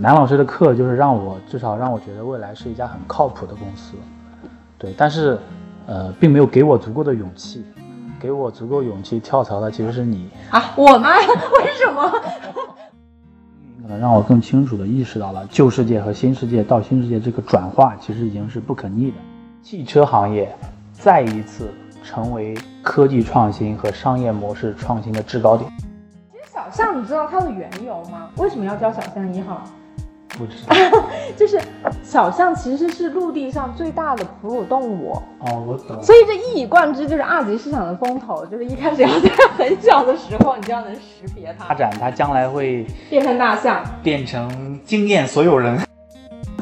南老师的课就是让我至少让我觉得未来是一家很靠谱的公司，对，但是呃，并没有给我足够的勇气，给我足够勇气跳槽的其实是你啊，我吗？为什么？可能让我更清楚的意识到了旧世界和新世界到新世界这个转化其实已经是不可逆的，汽车行业再一次成为科技创新和商业模式创新的制高点。其实小象，你知道它的缘由吗？为什么要叫小象一号？不知道，就是小象其实是陆地上最大的哺乳动物哦，我懂。所以这一以贯之就是二级市场的风头，就是一开始要在很小的时候，你就要能识别它，发展它将来会变成大象，变成惊艳所有人。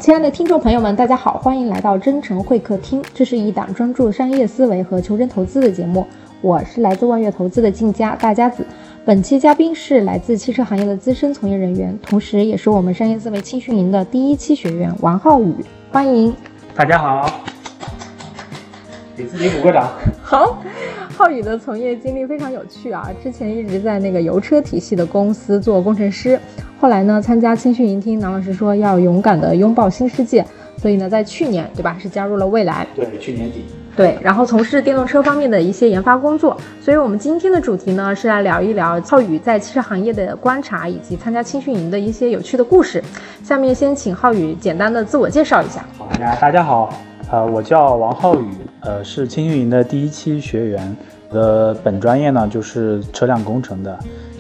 亲爱的听众朋友们，大家好，欢迎来到真诚会客厅，这是一档专注商业思维和求真投资的节目，我是来自万悦投资的静佳大家子。本期嘉宾是来自汽车行业的资深从业人员，同时也是我们商业思维青训营的第一期学员王浩宇，欢迎。大家好，给自己鼓个掌。好，浩宇的从业经历非常有趣啊，之前一直在那个油车体系的公司做工程师，后来呢参加青训营听南老师说要勇敢的拥抱新世界，所以呢在去年对吧是加入了蔚来。对，去年底。对，然后从事电动车方面的一些研发工作，所以我们今天的主题呢是来聊一聊浩宇在汽车行业的观察以及参加青训营的一些有趣的故事。下面先请浩宇简单的自我介绍一下。好，大家好，呃，我叫王浩宇，呃，是青训营的第一期学员，的本专业呢就是车辆工程的，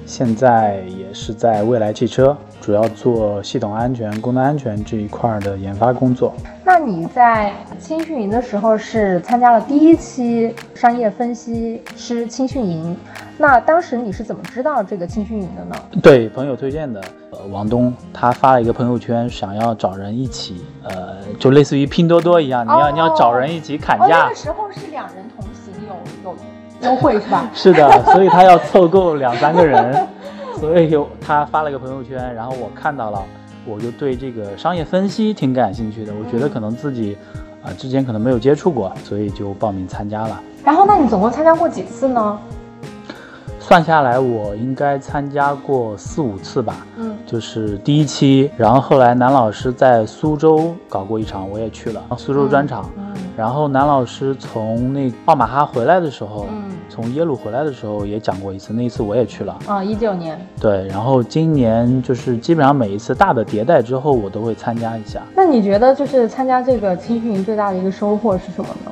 现在也是在未来汽车。主要做系统安全、功能安全这一块的研发工作。那你在青训营的时候是参加了第一期商业分析师青训营，那当时你是怎么知道这个青训营的呢？对，朋友推荐的。呃，王东他发了一个朋友圈，想要找人一起，呃，就类似于拼多多一样，你要你要找人一起砍价。那个时候是两人同行，优惠是吧？是的，所以他要凑够两三个人。所以有他发了个朋友圈，然后我看到了，我就对这个商业分析挺感兴趣的。我觉得可能自己，啊，之前可能没有接触过，所以就报名参加了。然后，那你总共参加过几次呢？算下来，我应该参加过四五次吧。嗯，就是第一期，然后后来南老师在苏州搞过一场，我也去了苏州专场。嗯，然后南老师从那奥马哈回来的时候，嗯，从耶鲁回来的时候也讲过一次，那一次我也去了。啊，一九年。对，然后今年就是基本上每一次大的迭代之后，我都会参加一下。那你觉得就是参加这个青训营最大的一个收获是什么呢？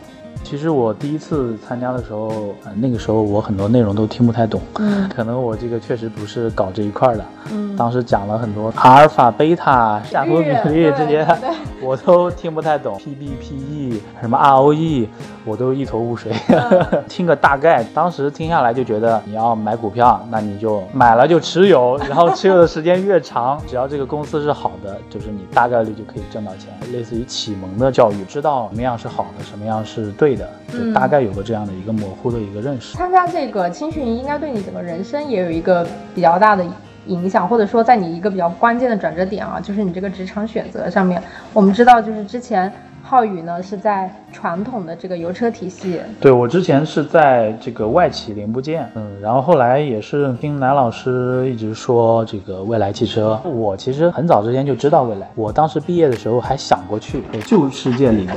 其实我第一次参加的时候，呃，那个时候我很多内容都听不太懂，嗯，可能我这个确实不是搞这一块的，嗯，当时讲了很多阿尔法、贝塔、夏普比例这些，我都听不太懂。P B P E 什么 R O E，我都一头雾水，听个大概。当时听下来就觉得，你要买股票，那你就买了就持有，然后持有的时间越长，只要这个公司是好的，就是你大概率就可以挣到钱。类似于启蒙的教育，知道什么样是好的，什么样是对。就大概有个这样的一个模糊的一个认识。参加这个青训营应该对你整个人生也有一个比较大的影响，或者说在你一个比较关键的转折点啊，就是你这个职场选择上面。我们知道，就是之前浩宇呢是在传统的这个油车体系。对我之前是在这个外企零部件，嗯，然后后来也是听南老师一直说这个未来汽车。我其实很早之前就知道未来，我当时毕业的时候还想过去旧世界里的。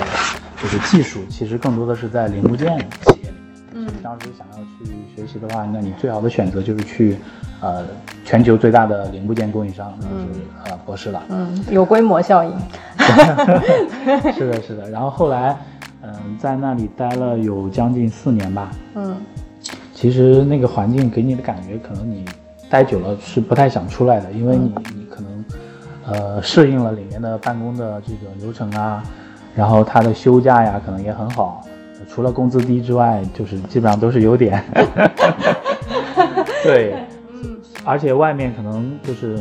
就是技术，其实更多的是在零部件企业里面。嗯，当时想要去学习的话，那你最好的选择就是去，呃，全球最大的零部件供应商，就是呃博士了。嗯，有规模效应。是的，是的。然后后来，嗯，在那里待了有将近四年吧。嗯，其实那个环境给你的感觉，可能你待久了是不太想出来的，因为你你可能，呃，适应了里面的办公的这个流程啊。然后他的休假呀，可能也很好，除了工资低之外，就是基本上都是优点。对，嗯，而且外面可能就是，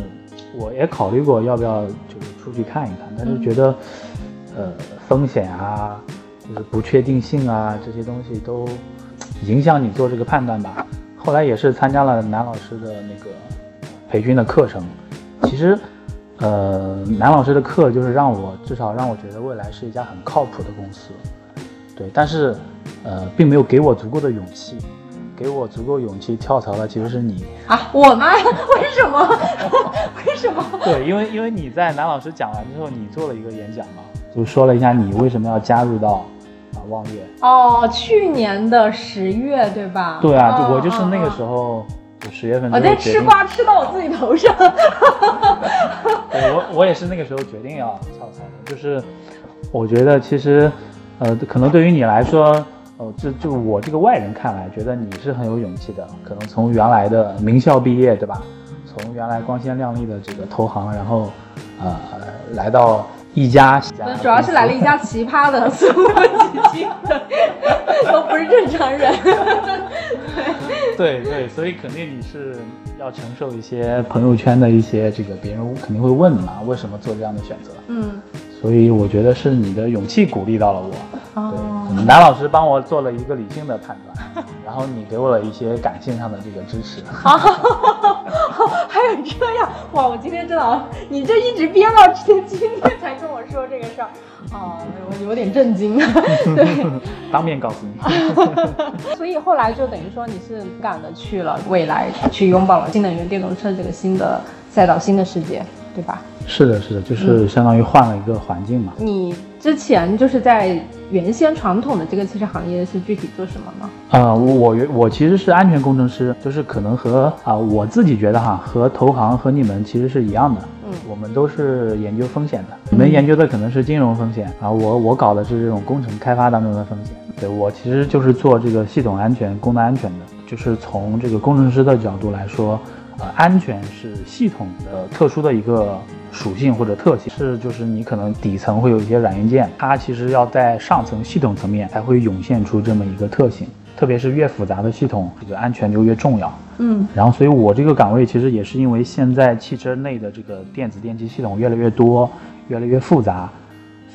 我也考虑过要不要就是出去看一看，但是觉得，呃，风险啊，就是不确定性啊，这些东西都影响你做这个判断吧。后来也是参加了南老师的那个培训的课程，其实。呃，南老师的课就是让我至少让我觉得未来是一家很靠谱的公司，对，但是，呃，并没有给我足够的勇气，给我足够勇气跳槽的其实是你啊，我吗？为什么？为什么？对，因为因为你在南老师讲完之后，你做了一个演讲嘛，就说了一下你为什么要加入到啊望月。哦，去年的十月对吧？对啊，就我就是那个时候，就十月份。我在吃瓜吃到我自己头上。对我我也是那个时候决定要跳槽的，就是我觉得其实，呃，可能对于你来说。哦，就就我这个外人看来，觉得你是很有勇气的。可能从原来的名校毕业，对吧？从原来光鲜亮丽的这个投行，然后，呃，来到一家，主要是来了一家奇葩的，所有基金的都不是正常人。对 对对，所以肯定你是要承受一些朋友圈的一些这个，别人肯定会问嘛，为什么做这样的选择？嗯。所以我觉得是你的勇气鼓励到了我。对，南老师帮我做了一个理性的判断，然后你给我了一些感性上的这个支持。还有这样哇！我今天真的你这一直憋到今今天才跟我说这个事儿啊，我有点震惊。对，当面告诉你。所以后来就等于说你是勇敢的去了未来，去拥抱了新能源电动车这个新的赛道、新的世界，对吧？是的，是的，就是相当于换了一个环境嘛。你之前就是在原先传统的这个汽车行业是具体做什么吗？啊，我原我其实是安全工程师，就是可能和啊我自己觉得哈，和投行和你们其实是一样的。嗯，我们都是研究风险的，你们研究的可能是金融风险啊，我我搞的是这种工程开发当中的风险。对我其实就是做这个系统安全、功能安全的，就是从这个工程师的角度来说，呃，安全是系统的特殊的一个。属性或者特性是，就是你可能底层会有一些软硬件，它其实要在上层系统层面才会涌现出这么一个特性。特别是越复杂的系统，这个安全就越重要。嗯，然后所以我这个岗位其实也是因为现在汽车内的这个电子电机系统越来越多，越来越复杂。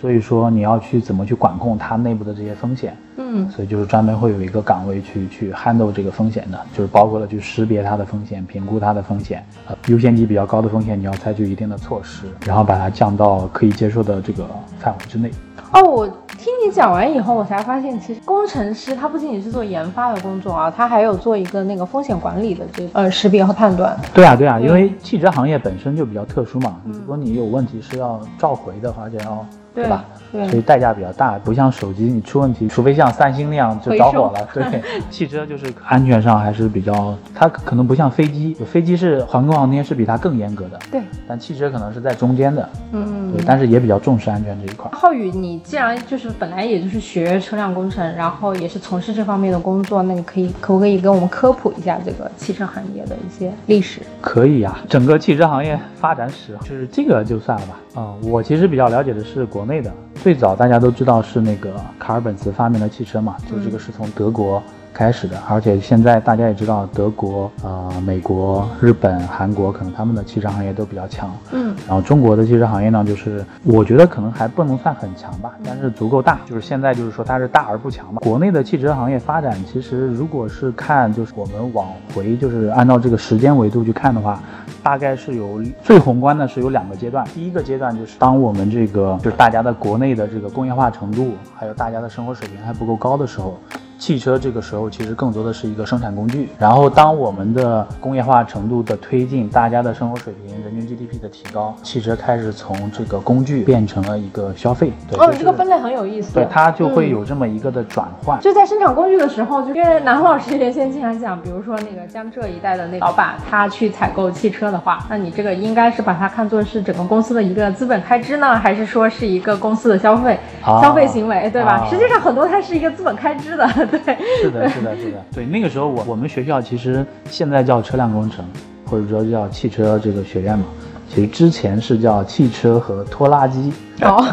所以说你要去怎么去管控它内部的这些风险，嗯，所以就是专门会有一个岗位去去 handle 这个风险的，就是包括了去识别它的风险，评估它的风险，呃，优先级比较高的风险你要采取一定的措施，然后把它降到可以接受的这个范围之内。哦，我听你讲完以后，我才发现其实工程师他不仅仅是做研发的工作啊，他还有做一个那个风险管理的这呃识别和判断。对啊，对啊，因为汽车行业本身就比较特殊嘛，如果你有问题是要召回的，话，就要。对吧？所以代价比较大，不像手机，你出问题，除非像三星那样就着火了。对，汽车就是安全上还是比较，它可能不像飞机，飞机是航空航天是比它更严格的。对，但汽车可能是在中间的。嗯，对，但是也比较重视安全这一块。浩宇，你既然就是本来也就是学车辆工程，然后也是从事这方面的工作，那你可以可不可以跟我们科普一下这个汽车行业的一些历史？可以呀，整个汽车行业发展史，就是这个就算了吧。啊，我其实比较了解的是国内的，最早大家都知道是那个卡尔本茨发明的汽车嘛，就这个是从德国。开始的，而且现在大家也知道，德国、呃、美国、日本、韩国，可能他们的汽车行业都比较强。嗯，然后中国的汽车行业呢，就是我觉得可能还不能算很强吧，但是足够大。就是现在就是说它是大而不强嘛。国内的汽车行业发展，其实如果是看，就是我们往回，就是按照这个时间维度去看的话，大概是有最宏观的是有两个阶段。第一个阶段就是当我们这个就是大家的国内的这个工业化程度，还有大家的生活水平还不够高的时候。汽车这个时候其实更多的是一个生产工具，然后当我们的工业化程度的推进，大家的生活水平、人均 GDP 的提高，汽车开始从这个工具变成了一个消费。哦，你这个分类很有意思。对，它就会有这么一个的转换。就在生产工具的时候，就因为南老师原先经常讲，比如说那个江浙一带的那老板，他去采购汽车的话，那你这个应该是把它看作是整个公司的一个资本开支呢，还是说是一个公司的消费消费行为，对吧？实际上很多它是一个资本开支的。对，是的，是的，是的，对。那个时候我我们学校其实现在叫车辆工程，或者说叫汽车这个学院嘛，其实之前是叫汽车和拖拉机。哦，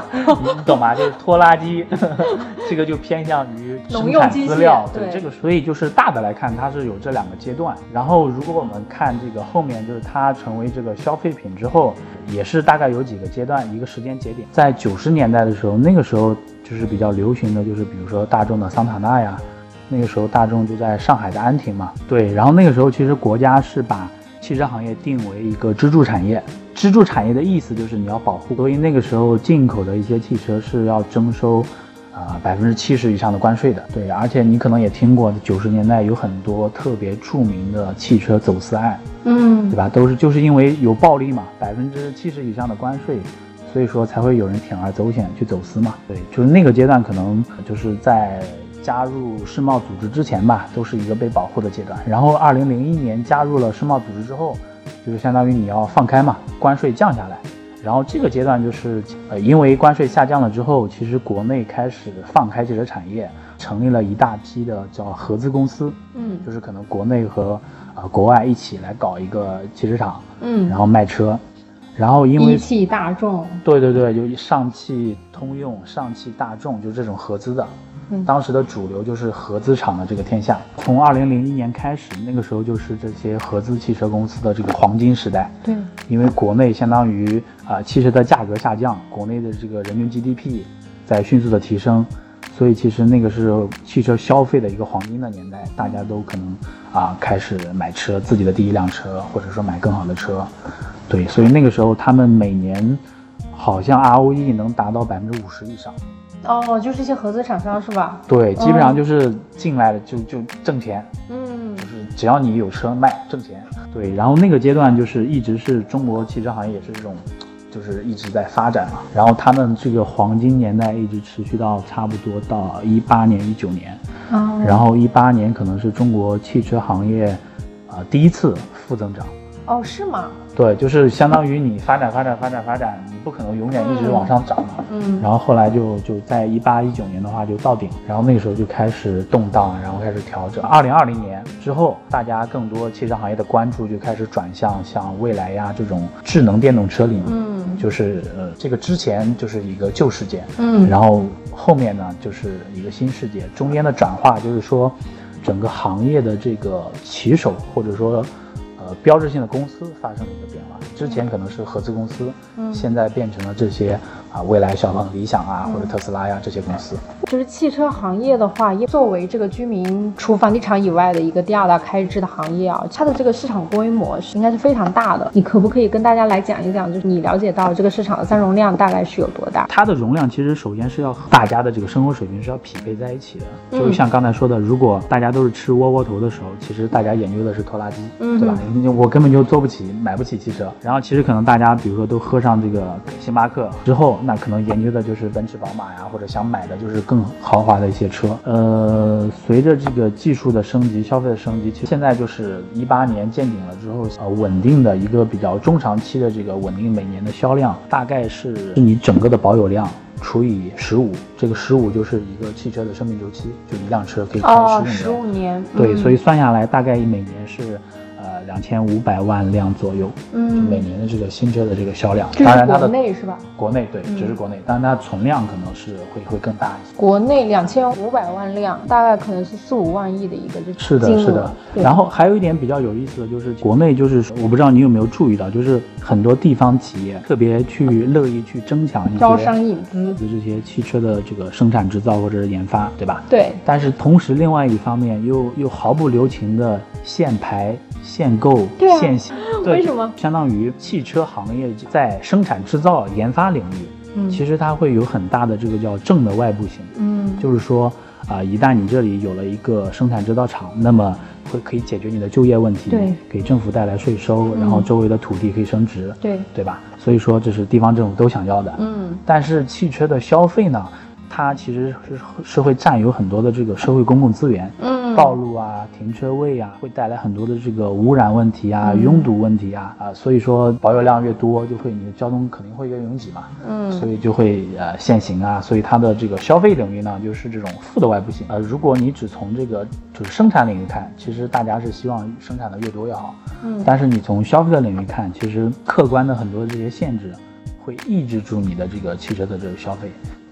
你懂吗？就是拖拉机，这个就偏向于生产资料。对，这个所以就是大的来看，它是有这两个阶段。然后如果我们看这个后面，就是它成为这个消费品之后，也是大概有几个阶段，一个时间节点。在九十年代的时候，那个时候。就是比较流行的就是，比如说大众的桑塔纳呀，那个时候大众就在上海的安亭嘛。对，然后那个时候其实国家是把汽车行业定为一个支柱产业，支柱产业的意思就是你要保护，所以那个时候进口的一些汽车是要征收。啊百分之七十以上的关税的。对，而且你可能也听过，九十年代有很多特别著名的汽车走私案，嗯，对吧？都是就是因为有暴利嘛，百分之七十以上的关税，所以说才会有人铤而走险去走私嘛。对，就是那个阶段可能就是在。加入世贸组织之前吧，都是一个被保护的阶段。然后，二零零一年加入了世贸组织之后，就是相当于你要放开嘛，关税降下来。然后这个阶段就是，呃，因为关税下降了之后，其实国内开始放开汽车产业，成立了一大批的叫合资公司。嗯，就是可能国内和呃国外一起来搞一个汽车厂。嗯，然后卖车。然后因为一汽大众。对对对，就上汽通用、上汽大众，就这种合资的。当时的主流就是合资厂的这个天下。从二零零一年开始，那个时候就是这些合资汽车公司的这个黄金时代。对，因为国内相当于啊汽车的价格下降，国内的这个人均 GDP 在迅速的提升，所以其实那个是汽车消费的一个黄金的年代，大家都可能啊开始买车，自己的第一辆车，或者说买更好的车。对，所以那个时候他们每年好像 ROE 能达到百分之五十以上。哦，就是一些合资厂商是吧？对，基本上就是进来了就就挣钱，嗯，就是只要你有车卖挣钱。对，然后那个阶段就是一直是中国汽车行业也是这种，就是一直在发展嘛。然后他们这个黄金年代一直持续到差不多到一八年、一九年，哦，然后一八年可能是中国汽车行业啊第一次负增长。哦，是吗？对，就是相当于你发展发展发展发展，你不可能永远一直往上涨嘛。嗯。然后后来就就在一八一九年的话就到顶，然后那个时候就开始动荡，然后开始调整。二零二零年之后，大家更多汽车行业的关注就开始转向像蔚来呀这种智能电动车领域。嗯。就是呃，这个之前就是一个旧世界。嗯。然后后面呢就是一个新世界，中间的转化就是说，整个行业的这个骑手或者说。标志性的公司发生了一个变化，之前可能是合资公司，嗯，现在变成了这些啊，蔚来、小鹏、理想啊，或者特斯拉呀这些公司。就是汽车行业的话，作为这个居民除房地产以外的一个第二大开支的行业啊，它的这个市场规模是应该是非常大的。你可不可以跟大家来讲一讲，就是你了解到这个市场的三容量大概是有多大？它的容量其实首先是要和大家的这个生活水平是要匹配在一起的。就像刚才说的，如果大家都是吃窝窝头的时候，其实大家研究的是拖拉机，对吧？我根本就坐不起，买不起汽车。然后其实可能大家比如说都喝上这个星巴克之后，那可能研究的就是奔驰、宝马呀，或者想买的就是更豪华的一些车。呃，随着这个技术的升级、消费的升级，其实现在就是一八年见顶了之后，呃，稳定的一个比较中长期的这个稳定每年的销量，大概是是你整个的保有量除以十五，这个十五就是一个汽车的生命周期，就一辆车可以开十五年。对，所以算下来大概每年是。呃，两千五百万辆左右，嗯，就每年的这个新车的这个销量，当然它的国内是吧？国内对，只是国内，但是它存量可能是会会更大一些。国内两千五百万辆，大概可能是四五万亿的一个就是的，是的。然后还有一点比较有意思的就是，国内就是我不知道你有没有注意到，就是很多地方企业特别去乐意去争抢一些招商引资的这些汽车的这个生产制造或者是研发，对吧？对。但是同时另外一方面又又毫不留情的限牌。限购、限行，为什么？相当于汽车行业在生产制造、研发领域，嗯，其实它会有很大的这个叫正的外部性，嗯，就是说啊，一旦你这里有了一个生产制造厂，那么会可以解决你的就业问题，对，给政府带来税收，然后周围的土地可以升值，对，对吧？所以说这是地方政府都想要的，嗯，但是汽车的消费呢？它其实是是会占有很多的这个社会公共资源，嗯，道路啊、停车位啊，会带来很多的这个污染问题啊、拥堵问题啊，啊，所以说保有量越多，就会你的交通肯定会越拥挤嘛，嗯，所以就会呃限行啊，所以它的这个消费领域呢，就是这种负的外部性。呃，如果你只从这个就是生产领域看，其实大家是希望生产的越多越好，嗯，但是你从消费的领域看，其实客观的很多这些限制，会抑制住你的这个汽车的这个消费。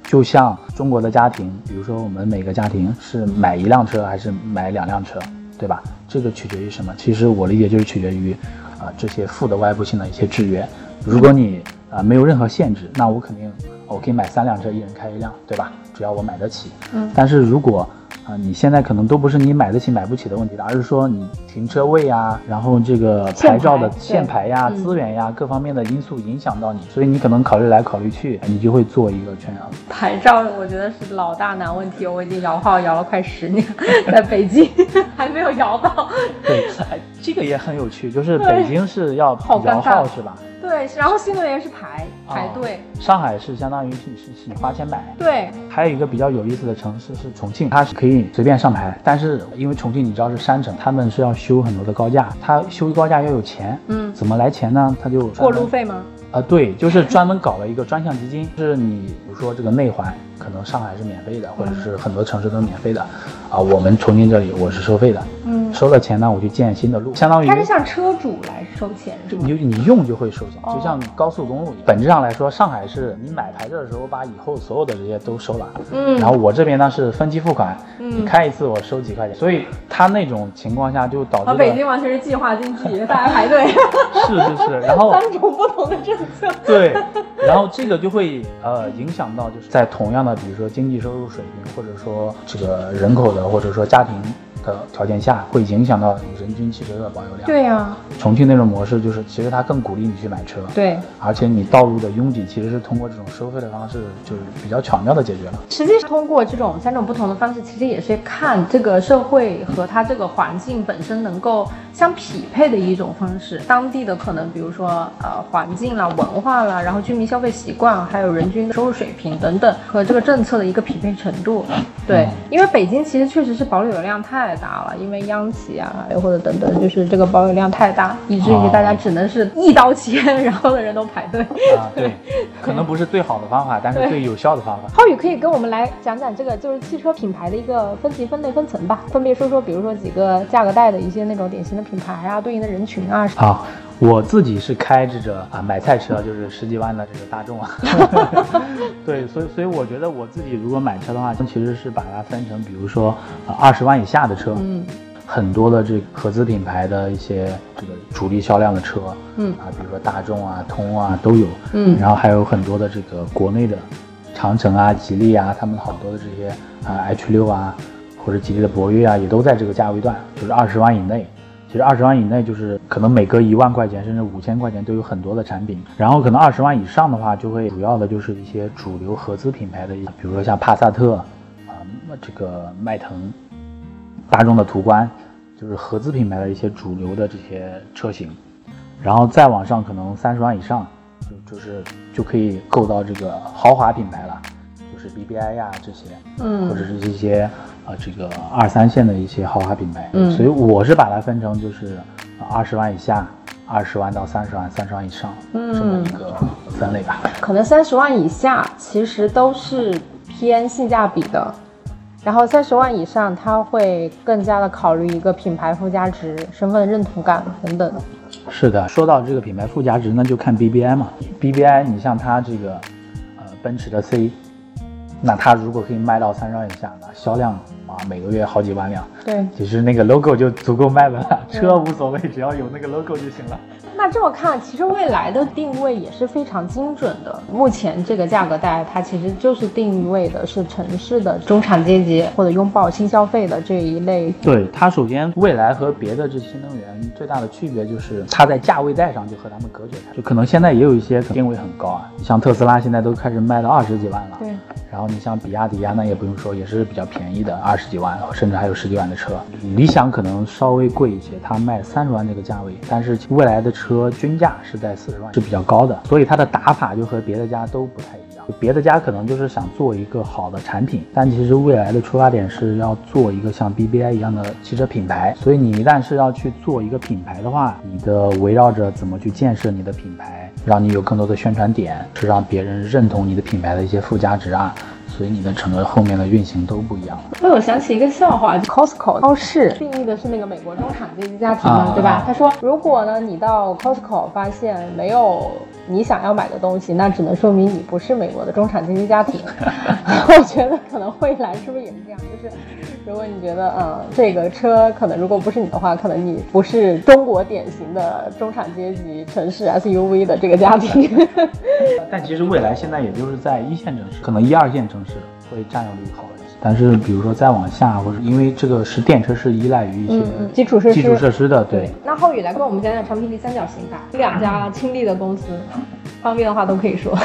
就像中国的家庭，比如说我们每个家庭是买一辆车还是买两辆车，对吧？这个取决于什么？其实我理解就是取决于，啊这些负的外部性的一些制约。如果你啊没有任何限制，那我肯定我可以买三辆车，一人开一辆，对吧？只要我买得起。嗯。但是如果啊，你现在可能都不是你买得起买不起的问题了，而是说你停车位呀，然后这个牌照的限牌呀、资源呀各方面的因素影响到你，所以你可能考虑来考虑去，你就会做一个圈养。牌照我觉得是老大难问题，我已经摇号摇了快十年，在北京 还没有摇到。对，这个也很有趣，就是北京是要摇号是吧？对，然后新能源是排排队，上海是相当于是是你花钱买。对，还有一个比较有意思的城市是重庆，它是可以随便上牌，但是因为重庆你知道是山城，他们是要修很多的高架，他修高架要有钱，嗯，怎么来钱呢？他就过路费吗？啊，对，就是专门搞了一个专项基金，是你比如说这个内环，可能上海是免费的，或者是很多城市都是免费的，啊，我们重庆这里我是收费的，嗯，收了钱呢，我去建新的路，相当于它是向车主来收钱，是吗？你你用就会收钱，就像高速公路一样。本质上来说，上海是你买牌照的时候把以后所有的这些都收了，嗯，然后我这边呢是分期付款，嗯，你开一次我收几块钱，所以他那种情况下就导致北京完全是计划经济，大家排队，是是是，然后 三种不同的政策。对，然后这个就会呃影响到，就是在同样的比如说经济收入水平，或者说这个人口或者说家庭。的条件下会影响到人均汽车的保有量。对呀，重庆那种模式就是，其实它更鼓励你去买车。对，而且你道路的拥挤其实是通过这种收费的方式，就是比较巧妙的解决了。实际通过这种三种不同的方式，其实也是看这个社会和它这个环境本身能够相匹配的一种方式。当地的可能，比如说呃环境啦、文化啦，然后居民消费习惯，还有人均的收入水平等等，和这个政策的一个匹配程度。对，因为北京其实确实是保有量太。大了，因为央企啊，又或者等等，就是这个保有量太大，以至于大家只能是一刀切，然后的人都排队。啊，对，可能不是最好的方法，但是最有效的方法。浩宇可以跟我们来讲讲这个，就是汽车品牌的一个分级、分类、分层吧，分别说说，比如说几个价格带的一些那种典型的品牌啊，对应的人群啊。好。我自己是开这个啊买菜车，就是十几万的这个大众啊，对，所以所以我觉得我自己如果买车的话，其实是把它分成，比如说啊二十万以下的车，嗯，很多的这个合资品牌的一些这个主力销量的车，嗯。啊，比如说大众啊、通啊都有，嗯，然后还有很多的这个国内的长城啊、吉利啊，他们好多的这些啊 H 六啊，或者吉利的博越啊，也都在这个价位段，就是二十万以内。其实二十万以内就是可能每隔一万块钱甚至五千块钱都有很多的产品，然后可能二十万以上的话就会主要的就是一些主流合资品牌的，比如说像帕萨特啊，这个迈腾、大众的途观，就是合资品牌的一些主流的这些车型，然后再往上可能三十万以上就就是就可以够到这个豪华品牌了，就是 BBI 呀这些，嗯，或者是一些。呃，这个二三线的一些豪华品牌，嗯，所以我是把它分成就是二十万以下、二十万到三十万、三十万以上嗯这么一个分类吧。可能三十万以下其实都是偏性价比的，然后三十万以上它会更加的考虑一个品牌附加值、身份认同感等等。是的，说到这个品牌附加值，那就看 BBI 嘛。BBI，你像它这个呃奔驰的 C。那它如果可以卖到三十万以下，那销量啊每个月好几万辆，对，其实那个 logo 就足够卖了，车无所谓，只要有那个 logo 就行了。那这么看，其实未来的定位也是非常精准的。目前这个价格带，它其实就是定位的是城市的中产阶级或者拥抱新消费的这一类。对它，首先未来和别的这新能源最大的区别就是它在价位带上就和他们隔绝开，就可能现在也有一些定位很高啊，像特斯拉现在都开始卖到二十几万了。对。然后你像比亚迪啊，那也不用说，也是比较便宜的，二十几万，甚至还有十几万的车。理想可能稍微贵一些，它卖三十万这个价位，但是未来的车均价是在四十万，是比较高的，所以它的打法就和别的家都不太一样。别的家可能就是想做一个好的产品，但其实未来的出发点是要做一个像 BBI 一样的汽车品牌。所以你一旦是要去做一个品牌的话，你的围绕着怎么去建设你的品牌。让你有更多的宣传点，是让别人认同你的品牌的一些附加值啊，所以你的整个后面的运行都不一样。那我想起一个笑话，Costco 超市定义的是那个美国中产阶级家庭嘛，对吧？他说，如果呢你到 Costco 发现没有你想要买的东西，那只能说明你不是美国的中产阶级家庭。我觉得可能未来是不是也是这样？就是如果你觉得嗯这个车可能如果不是你的话，可能你不是中国典型的中产阶级城市 SUV 的这个。家庭，但其实未来现在也就是在一线城市，可能一二线城市会占有率好一些。但是比如说再往下，或者因为这个是电车是依赖于一些基础设施、基础设施的，对。那浩宇来跟我们讲讲长平地三角形吧，两家亲历的公司，方便的话都可以说。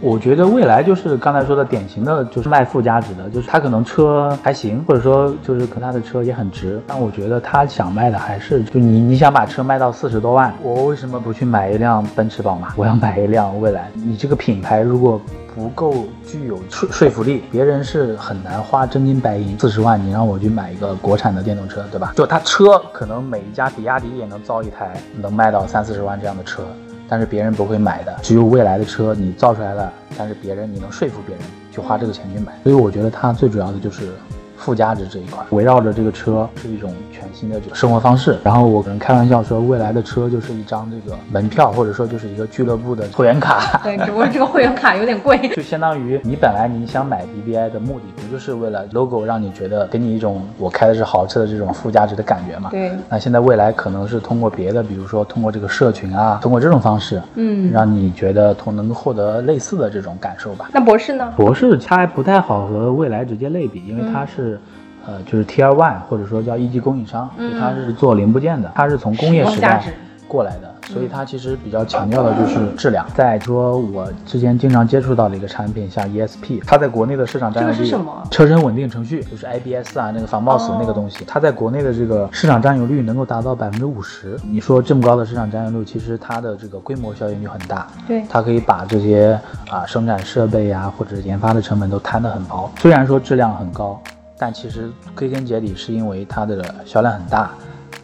我觉得未来就是刚才说的典型的，就是卖附加值的，就是他可能车还行，或者说就是可他的车也很值，但我觉得他想卖的还是就你你想把车卖到四十多万，我为什么不去买一辆奔驰宝马？我要买一辆蔚来。你这个品牌如果不够具有说说服力，别人是很难花真金白银四十万，你让我去买一个国产的电动车，对吧？就他车可能每一家比亚迪也能造一台能卖到三四十万这样的车。但是别人不会买的，只有未来的车你造出来了，但是别人你能说服别人去花这个钱去买，所以我觉得它最主要的就是。附加值这一块，围绕着这个车是一种全新的这个生活方式。然后我可能开玩笑说，未来的车就是一张这个门票，或者说就是一个俱乐部的会员卡。对，只不过这个会员卡有点贵。就相当于你本来你想买 BBI 的目的，不就是为了 logo 让你觉得给你一种我开的是豪车的这种附加值的感觉嘛？对。那现在未来可能是通过别的，比如说通过这个社群啊，通过这种方式，嗯，让你觉得同能够获得类似的这种感受吧。那博士呢？博士它还不太好和未来直接类比，因为它是。呃，就是 Tier One 或者说叫一级供应商，它是做零部件的，它是从工业时代过来的，所以它其实比较强调的就是质量。再说我之前经常接触到的一个产品，像 ESP，它在国内的市场占有率，这是什么？车身稳定程序，就是 IBS 啊，那个防抱死那个东西，它在国内的这个市场占有率能够达到百分之五十。你说这么高的市场占有率，其实它的这个规模效应就很大，对，它可以把这些啊生产设备呀或者研发的成本都摊得很薄。虽然说质量很高。但其实归根结底是因为它的销量很大，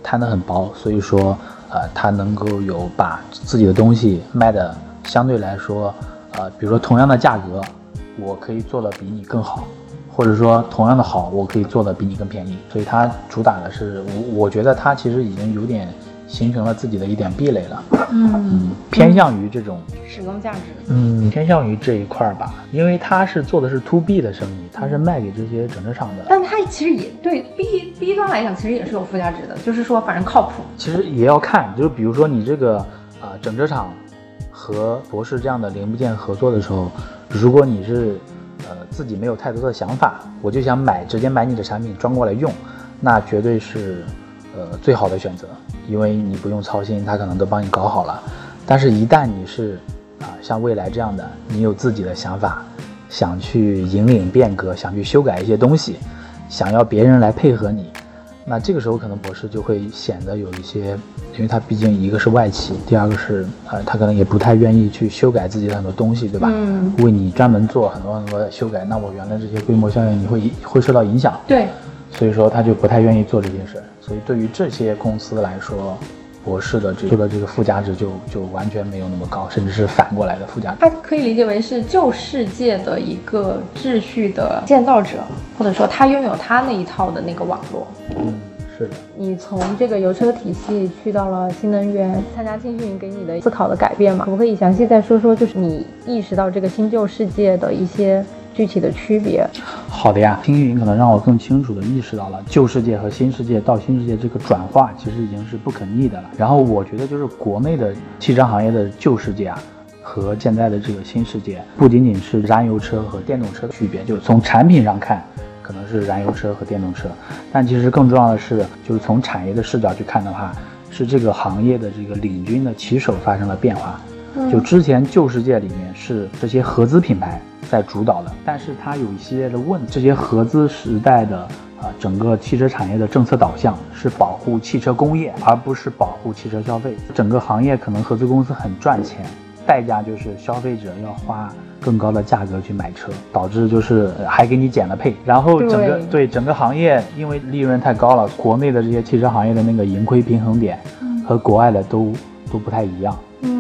摊的很薄，所以说，呃，它能够有把自己的东西卖的相对来说，呃，比如说同样的价格，我可以做的比你更好，或者说同样的好，我可以做的比你更便宜，所以它主打的是我，我觉得它其实已经有点。形成了自己的一点壁垒了，嗯，偏向于这种使用价值，嗯，偏向于这一块儿吧，因为他是做的是 to B 的生意，他是卖给这些整车厂的，但他其实也对 B B 端来讲，其实也是有附加值的，就是说反正靠谱。其实也要看，就是比如说你这个啊整车厂和博士这样的零部件合作的时候，如果你是呃自己没有太多的想法，我就想买直接买你的产品装过来用，那绝对是呃最好的选择。因为你不用操心，他可能都帮你搞好了。但是，一旦你是啊像未来这样的，你有自己的想法，想去引领变革，想去修改一些东西，想要别人来配合你，那这个时候可能博士就会显得有一些，因为他毕竟一个是外企，第二个是呃他可能也不太愿意去修改自己的很多东西，对吧？嗯。为你专门做很多很多的修改，那我原来这些规模效应你会会受到影响。对。所以说他就不太愿意做这件事。所以对于这些公司来说，博士的这个这个附加值就就完全没有那么高，甚至是反过来的附加值。它可以理解为是旧世界的一个秩序的建造者，或者说他拥有他那一套的那个网络。嗯，是的。你从这个油车体系去到了新能源，参加青训给你的思考的改变嘛？可不可以详细再说说，就是你意识到这个新旧世界的一些？具体的区别，好的呀，听云可能让我更清楚的意识到了旧世界和新世界到新世界这个转化其实已经是不可逆的了。然后我觉得就是国内的汽车行业的旧世界啊，和现在的这个新世界不仅仅是燃油车和电动车的区别，就是从产品上看可能是燃油车和电动车，但其实更重要的是就是从产业的视角去看的话，是这个行业的这个领军的旗手发生了变化。就之前旧世界里面是这些合资品牌。在主导的，但是它有一系列的问题。这些合资时代的啊，整个汽车产业的政策导向是保护汽车工业，而不是保护汽车消费。整个行业可能合资公司很赚钱，代价就是消费者要花更高的价格去买车，导致就是还给你减了配。然后整个对整个行业，因为利润太高了，国内的这些汽车行业的那个盈亏平衡点和国外的都都不太一样，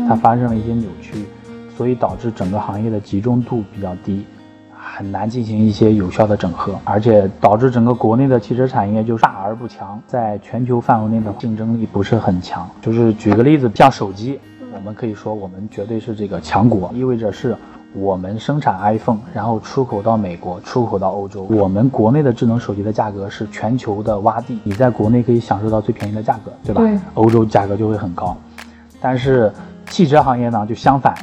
它发生了一些扭曲。所以导致整个行业的集中度比较低，很难进行一些有效的整合，而且导致整个国内的汽车产业就大而不强，在全球范围内的竞争力不是很强。就是举个例子，像手机，我们可以说我们绝对是这个强国，意味着是我们生产 iPhone，然后出口到美国，出口到欧洲。我们国内的智能手机的价格是全球的洼地，你在国内可以享受到最便宜的价格，对吧？对。欧洲价格就会很高，但是汽车行业呢就相反。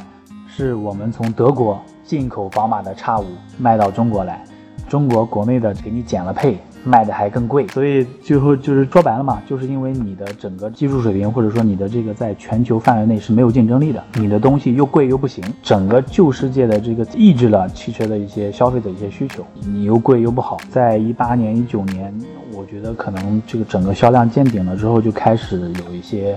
是我们从德国进口宝马的 X5 卖到中国来，中国国内的给你减了配。卖的还更贵，所以最后就是说白了嘛，就是因为你的整个技术水平，或者说你的这个在全球范围内是没有竞争力的，你的东西又贵又不行，整个旧世界的这个抑制了汽车的一些消费的一些需求，你又贵又不好。在一八年、一九年，我觉得可能这个整个销量见顶了之后，就开始有一些。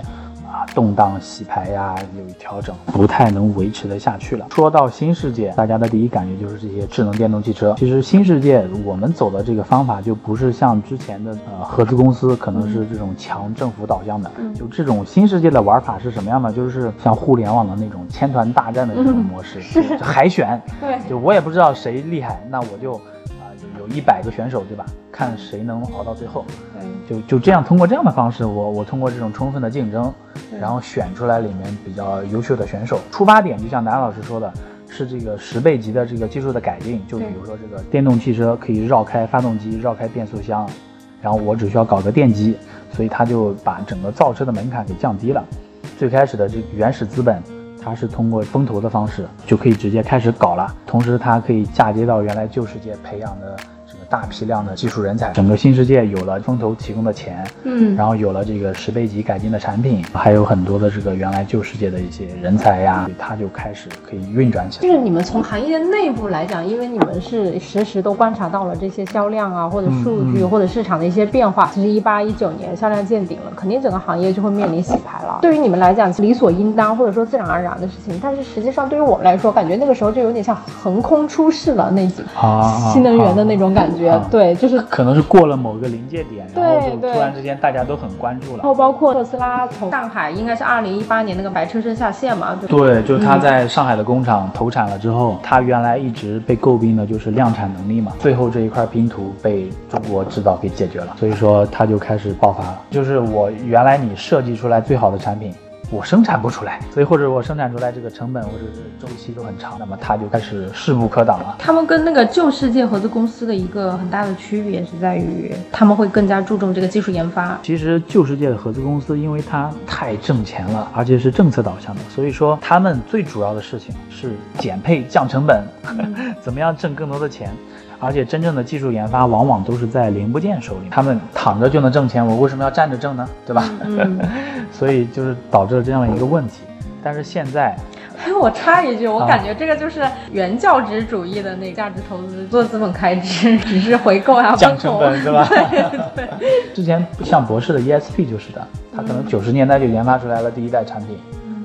动荡洗牌呀，有调整，不太能维持得下去了。说到新世界，大家的第一感觉就是这些智能电动汽车。其实新世界我们走的这个方法就不是像之前的呃合资公司，可能是这种强政府导向的。就这种新世界的玩法是什么样的？就是像互联网的那种千团大战的这种模式，海选。对，就我也不知道谁厉害，那我就。有一百个选手，对吧？看谁能熬到最后。就就这样，通过这样的方式，我我通过这种充分的竞争，然后选出来里面比较优秀的选手。出发点就像南老师说的，是这个十倍级的这个技术的改进。就比如说这个电动汽车可以绕开发动机，绕开变速箱，然后我只需要搞个电机，所以他就把整个造车的门槛给降低了。最开始的这原始资本。它是通过风投的方式就可以直接开始搞了，同时它可以嫁接到原来旧世界培养的。大批量的技术人才，整个新世界有了风投提供的钱，嗯，然后有了这个十倍级改进的产品，还有很多的这个原来旧世界的一些人才呀，它就开始可以运转起来。就是你们从行业内部来讲，因为你们是实时都观察到了这些销量啊，或者数据或者市场的一些变化。其实一八一九年销量见顶了，肯定整个行业就会面临洗牌了。对于你们来讲，理所应当或者说自然而然的事情，但是实际上对于我们来说，感觉那个时候就有点像横空出世了那几啊新能源的那种感觉。对，就是可能是过了某个临界点，然后就突然之间大家都很关注了。然后包括特斯拉从上海，应该是二零一八年那个白车身下线嘛？对，就是他在上海的工厂投产了之后，他原来一直被诟病的就是量产能力嘛，最后这一块拼图被中国制造给解决了，所以说他就开始爆发了。就是我原来你设计出来最好的产品。我生产不出来，所以或者我生产出来这个成本或者是周期都很长，那么它就开始势不可挡了。他们跟那个旧世界合资公司的一个很大的区别是在于，他们会更加注重这个技术研发。其实旧世界的合资公司，因为它太挣钱了，而且是政策导向的，所以说他们最主要的事情是减配降成本，怎么样挣更多的钱。而且真正的技术研发往往都是在零部件手里，他们躺着就能挣钱，我为什么要站着挣呢？对吧？嗯，所以就是导致了这样一个问题。但是现在，我插一句，我感觉这个就是原教旨主义的那价值投资，做资本开支，只是回购啊，降成本，是吧？对。之前像博士的 ESP 就是的，他可能九十年代就研发出来了第一代产品，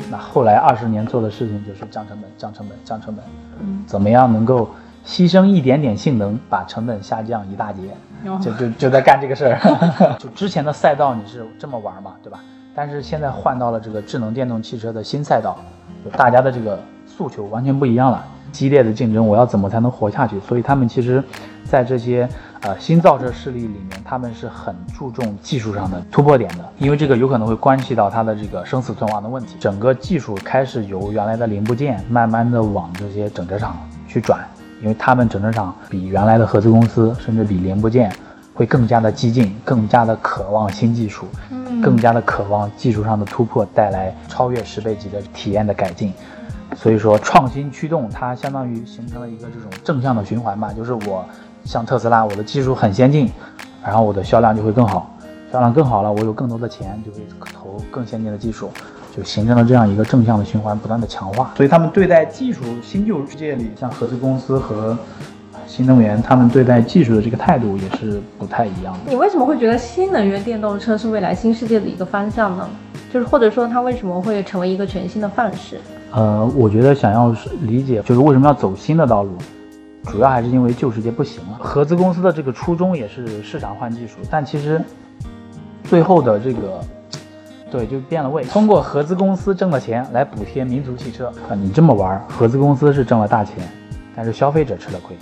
那后来二十年做的事情就是降成本，降成本，降成本。嗯，怎么样能够？牺牲一点点性能，把成本下降一大截，就就就在干这个事儿。就之前的赛道你是这么玩嘛，对吧？但是现在换到了这个智能电动汽车的新赛道，就大家的这个诉求完全不一样了。激烈的竞争，我要怎么才能活下去？所以他们其实，在这些呃新造车势力里面，他们是很注重技术上的突破点的，因为这个有可能会关系到它的这个生死存亡的问题。整个技术开始由原来的零部件，慢慢的往这些整车厂去转。因为他们整车厂比原来的合资公司，甚至比零部件会更加的激进，更加的渴望新技术，嗯，更加的渴望技术上的突破带来超越十倍级的体验的改进。所以说，创新驱动它相当于形成了一个这种正向的循环吧，就是我像特斯拉，我的技术很先进，然后我的销量就会更好，销量更好了，我有更多的钱就会投更先进的技术。就形成了这样一个正向的循环，不断的强化。所以他们对待技术新旧世界里，像合资公司和新能源，他们对待技术的这个态度也是不太一样的。你为什么会觉得新能源电动车是未来新世界的一个方向呢？就是或者说它为什么会成为一个全新的范式？呃，我觉得想要理解，就是为什么要走新的道路，主要还是因为旧世界不行了。合资公司的这个初衷也是市场换技术，但其实最后的这个。对，就变了味。通过合资公司挣的钱来补贴民族汽车啊，你这么玩，合资公司是挣了大钱，但是消费者吃了亏。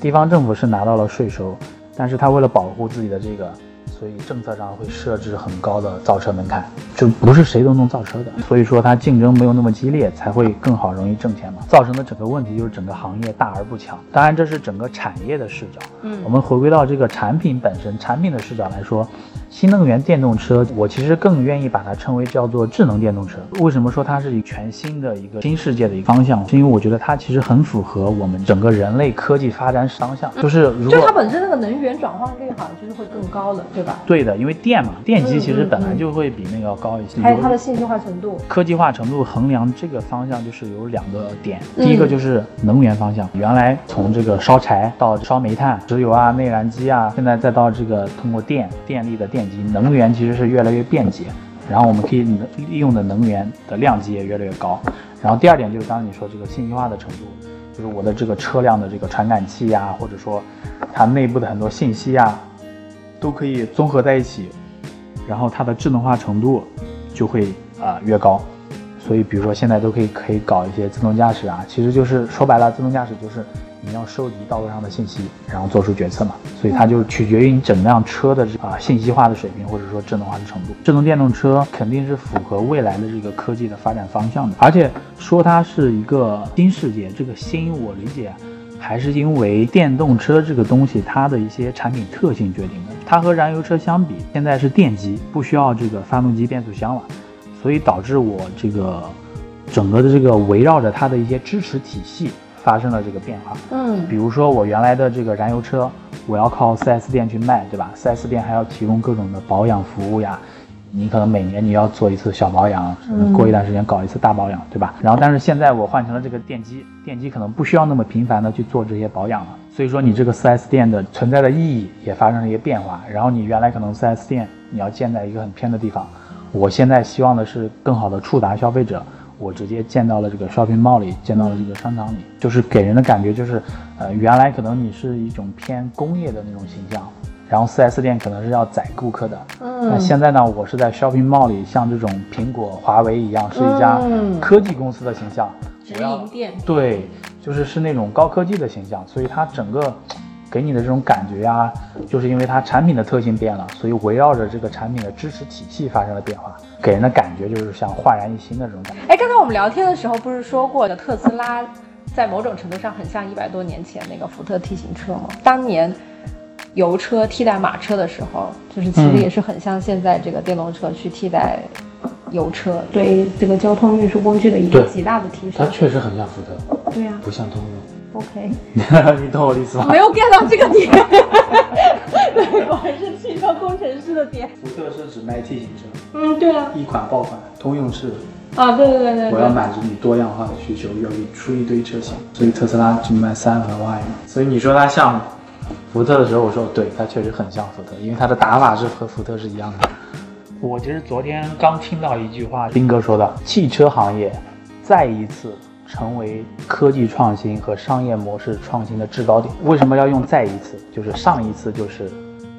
地方政府是拿到了税收，但是他为了保护自己的这个所以政策上会设置很高的造车门槛，就不是谁都能造车的。所以说它竞争没有那么激烈，才会更好容易挣钱嘛。造成的整个问题就是整个行业大而不强。当然这是整个产业的视角。嗯，我们回归到这个产品本身，产品的视角来说。新能源电动车，我其实更愿意把它称为叫做智能电动车。为什么说它是一全新的一个新世界的一个方向？是因为我觉得它其实很符合我们整个人类科技发展方向。就是如果就它本身那个能源转换率好像就是会更高的，对吧？对的，因为电嘛，电机其实本来就会比那个要高一些。还有它的信息化程度、科技化程度衡量这个方向就是有两个点。第一个就是能源方向，原来从这个烧柴到烧煤炭、石油啊、内燃机啊，现在再到这个通过电、电力的电以及，能源其实是越来越便捷，然后我们可以利用的能源的量级也越来越高。然后第二点就是刚才你说这个信息化的程度，就是我的这个车辆的这个传感器呀，或者说它内部的很多信息呀，都可以综合在一起，然后它的智能化程度就会啊越高。所以比如说现在都可以可以搞一些自动驾驶啊，其实就是说白了，自动驾驶就是。你要收集道路上的信息，然后做出决策嘛，所以它就取决于你整辆车的这啊信息化的水平，或者说智能化的程度。智能电动车肯定是符合未来的这个科技的发展方向的，而且说它是一个新世界，这个新我理解还是因为电动车这个东西它的一些产品特性决定的。它和燃油车相比，现在是电机，不需要这个发动机、变速箱了，所以导致我这个整个的这个围绕着它的一些支持体系。发生了这个变化，嗯，比如说我原来的这个燃油车，我要靠 4S 店去卖，对吧？4S 店还要提供各种的保养服务呀，你可能每年你要做一次小保养，过一段时间搞一次大保养，对吧？然后但是现在我换成了这个电机，电机可能不需要那么频繁的去做这些保养了，所以说你这个 4S 店的存在的意义也发生了一些变化。然后你原来可能 4S 店你要建在一个很偏的地方，我现在希望的是更好的触达消费者。我直接建到了这个 shopping mall 里，建到了这个商场里，就是给人的感觉就是，呃，原来可能你是一种偏工业的那种形象，然后 4S 店可能是要宰顾客的，嗯，那现在呢，我是在 shopping mall 里，像这种苹果、华为一样，是一家科技公司的形象，直营店，对，就是是那种高科技的形象，所以它整个。给你的这种感觉呀，就是因为它产品的特性变了，所以围绕着这个产品的支持体系发生了变化，给人的感觉就是像焕然一新的这种感觉。哎，刚才我们聊天的时候不是说过的，特斯拉在某种程度上很像一百多年前那个福特 T 型车吗？当年油车替代马车的时候，就是其实也是很像现在这个电动车去替代油车，对这个交通运输工具的一个极大的提升。它确实很像福特，对呀，不像通用。OK，你懂我的意思吗？没有 get 到这个点，对，果然是汽车工程师的点。福特是只卖 T 型车，嗯，对啊，一款爆款。通用是，啊，对对对对，我要满足你多样化的需求，要出一堆车型，所以特斯拉只卖三和 Y 嘛。所以你说它像福特的时候，我说对，它确实很像福特，因为它的打法是和福特是一样的。我其实昨天刚听到一句话，斌哥说的，汽车行业再一次。成为科技创新和商业模式创新的制高点。为什么要用再一次？就是上一次就是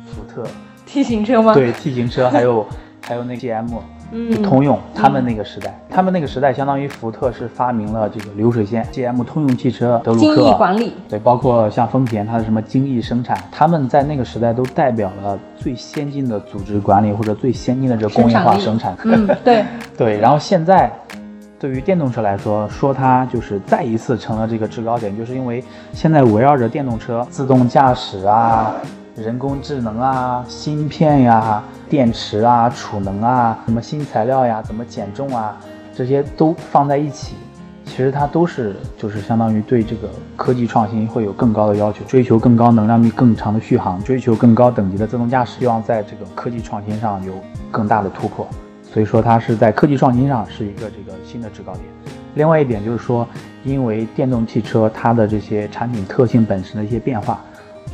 福特 T 型车吗？对，T 型车，还有还有那 GM，嗯，通用，他们那个时代，他们那个时代相当于福特是发明了这个流水线，GM 通用汽车，德鲁克，精益管理，对，包括像丰田，它的什么精益生产，他们在那个时代都代表了最先进的组织管理或者最先进的这工业化生产。嗯，对，对，然后现在。对于电动车来说，说它就是再一次成了这个制高点，就是因为现在围绕着电动车、自动驾驶啊、人工智能啊、芯片呀、电池啊、储能啊、什么新材料呀、怎么减重啊，这些都放在一起，其实它都是就是相当于对这个科技创新会有更高的要求，追求更高能量密、更长的续航，追求更高等级的自动驾驶，希望在这个科技创新上有更大的突破。所以说它是在科技创新上是一个这个新的制高点。另外一点就是说，因为电动汽车它的这些产品特性本身的一些变化，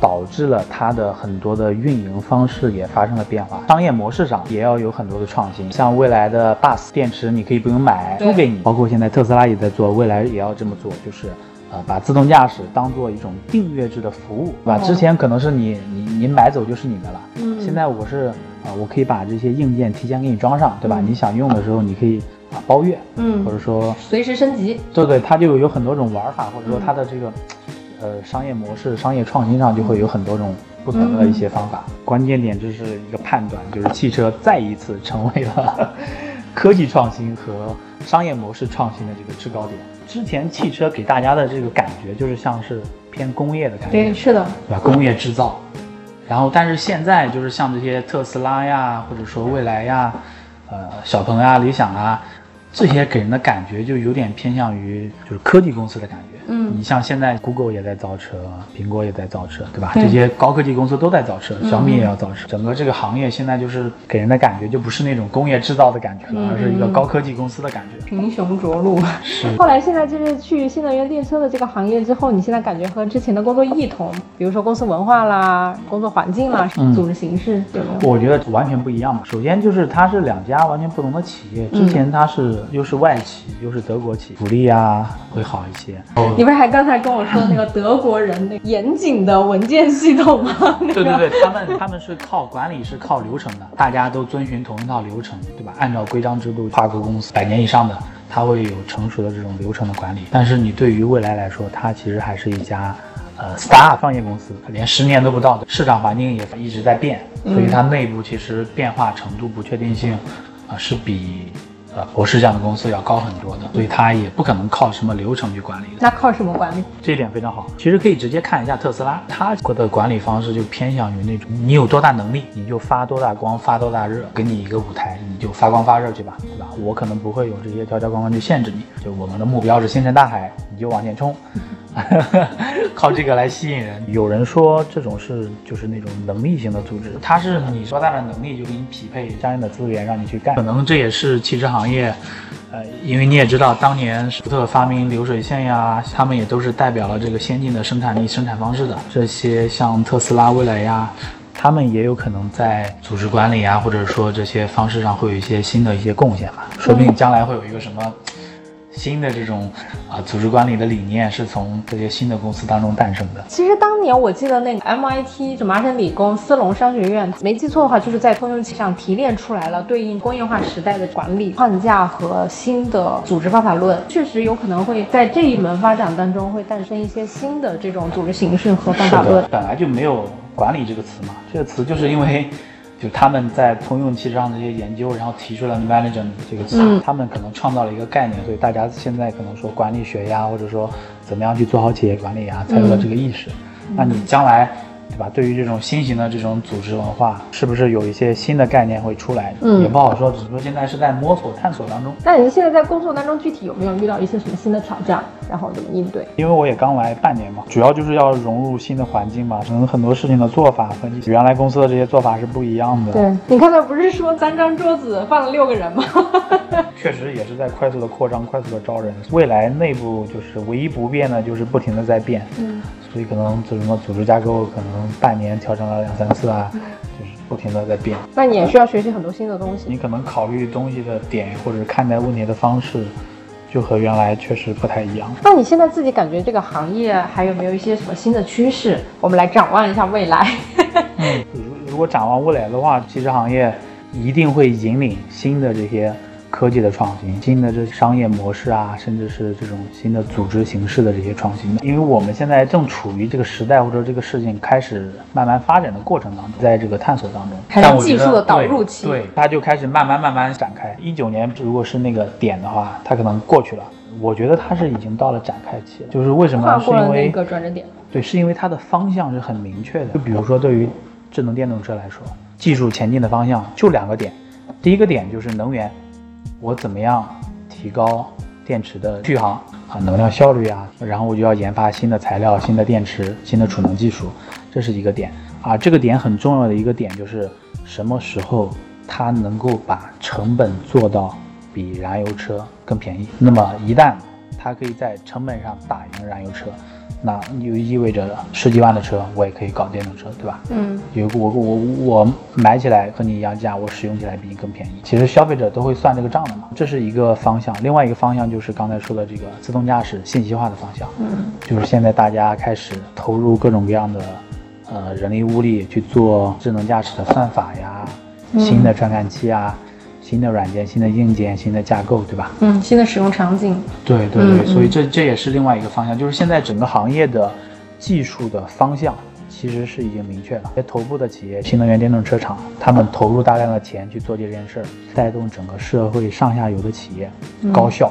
导致了它的很多的运营方式也发生了变化，商业模式上也要有很多的创新。像未来的 bus 电池你可以不用买，租给你。包括现在特斯拉也在做，未来也要这么做，就是呃把自动驾驶当做一种订阅制的服务，对吧？之前可能是你你你买走就是你的了，嗯，现在我是。啊，我可以把这些硬件提前给你装上，对吧？你想用的时候，你可以啊包月，嗯，或者说随时升级。对对，它就有很多种玩法，或者说它的这个呃商业模式、商业创新上就会有很多种不同的一些方法。关键点就是一个判断，就是汽车再一次成为了 科技创新和商业模式创新的这个制高点。之前汽车给大家的这个感觉就是像是偏工业的感觉，对，是的，对吧？工业制造。然后，但是现在就是像这些特斯拉呀，或者说蔚来呀，呃，小鹏啊、理想啊，这些给人的感觉就有点偏向于就是科技公司的感觉。嗯，你像现在 Google 也在造车，苹果也在造车，对吧？这些高科技公司都在造车，小米也要造车。整个这个行业现在就是给人的感觉就不是那种工业制造的感觉了，而是一个高科技公司的感觉。贫雄着陆。是。后来现在就是去新能源电车的这个行业之后，你现在感觉和之前的工作异同，比如说公司文化啦、工作环境啦、组织形式，对吗？我觉得完全不一样嘛。首先就是它是两家完全不同的企业，之前它是又是外企又是德国企，福利啊会好一些。你不是还刚才跟我说那个德国人那严谨的文件系统吗？对对对，他们他们是靠管理是靠流程的，大家都遵循同一套流程，对吧？按照规章制度，跨国公司百年以上的，它会有成熟的这种流程的管理。但是你对于未来来说，它其实还是一家呃 start 创业公司，连十年都不到的，市场环境也一直在变，所以它内部其实变化程度、不确定性啊是比。呃，博士这样的公司要高很多的，所以它也不可能靠什么流程去管理。那靠什么管理？这一点非常好。其实可以直接看一下特斯拉，它的管理方式就偏向于那种，你有多大能力，你就发多大光，发多大热，给你一个舞台，你就发光发热去吧，对吧？我可能不会有这些条条框框去限制你，就我们的目标是星辰大海，你就往前冲。靠这个来吸引人。有人说这种是就是那种能力型的组织，它是你多大的能力就给你匹配相应的资源让你去干。可能这也是汽车行行业，呃，因为你也知道，当年福特发明流水线呀，他们也都是代表了这个先进的生产力、生产方式的。这些像特斯拉、蔚来呀，他们也有可能在组织管理啊，或者说这些方式上会有一些新的一些贡献吧。说不定将来会有一个什么。新的这种啊组织管理的理念是从这些新的公司当中诞生的。其实当年我记得那个 MIT 就麻省理工斯隆商学院，没记错的话，就是在通用器上提炼出来了对应工业化时代的管理框架和新的组织方法论。确实有可能会在这一门发展当中会诞生一些新的这种组织形式和方法论。本来就没有管理这个词嘛，这个词就是因为。就他们在通用汽车上的这些研究，然后提出了 management 这个词，他们可能创造了一个概念，所以大家现在可能说管理学呀，或者说怎么样去做好企业管理呀，才有了这个意识。那你将来。对吧？对于这种新型的这种组织文化，是不是有一些新的概念会出来？嗯，也不好说，只是说现在是在摸索探索当中。那你现在在工作当中，具体有没有遇到一些什么新的挑战？然后怎么应对？因为我也刚来半年嘛，主要就是要融入新的环境嘛，可能很多事情的做法和你原来公司的这些做法是不一样的。对你刚才不是说三张桌子放了六个人吗？确实也是在快速的扩张，快速的招人。未来内部就是唯一不变的，就是不停的在变。嗯。所以可能这什么组织架构，可能半年调整了两三次啊，就是不停的在变。那你也需要学习很多新的东西。你可能考虑东西的点或者看待问题的方式，就和原来确实不太一样。那你现在自己感觉这个行业还有没有一些什么新的趋势？我们来展望一下未来。嗯，如如果展望未来的话，汽车行业一定会引领新的这些。科技的创新，新的这商业模式啊，甚至是这种新的组织形式的这些创新，因为我们现在正处于这个时代或者这个事情开始慢慢发展的过程当中，在这个探索当中，还是技术的导入期，对，它就开始慢慢慢慢展开。一九年如果是那个点的话，它可能过去了，我觉得它是已经到了展开期了。就是为什么？是因为一个转折点。对，是因为它的方向是很明确的。就比如说对于智能电动车来说，技术前进的方向就两个点，第一个点就是能源。我怎么样提高电池的续航啊，能量效率啊？然后我就要研发新的材料、新的电池、新的储能技术，这是一个点啊。这个点很重要的一个点就是什么时候它能够把成本做到比燃油车更便宜。那么一旦它可以在成本上打赢燃油车。那就意味着十几万的车我也可以搞电动车，对吧？嗯，有我我我买起来和你一样价，我使用起来比你更便宜。其实消费者都会算这个账的嘛，这是一个方向。另外一个方向就是刚才说的这个自动驾驶信息化的方向，嗯，就是现在大家开始投入各种各样的呃人力物力去做智能驾驶的算法呀，新的传感器啊。新的软件、新的硬件、新的架构，对吧？嗯，新的使用场景。对对对，所以这这也是另外一个方向，就是现在整个行业的技术的方向、其实是已经明确了。些头部的企业，新能源电动车厂，他们投入大量的钱去做这件事儿，带动整个社会上下游的企业、高校、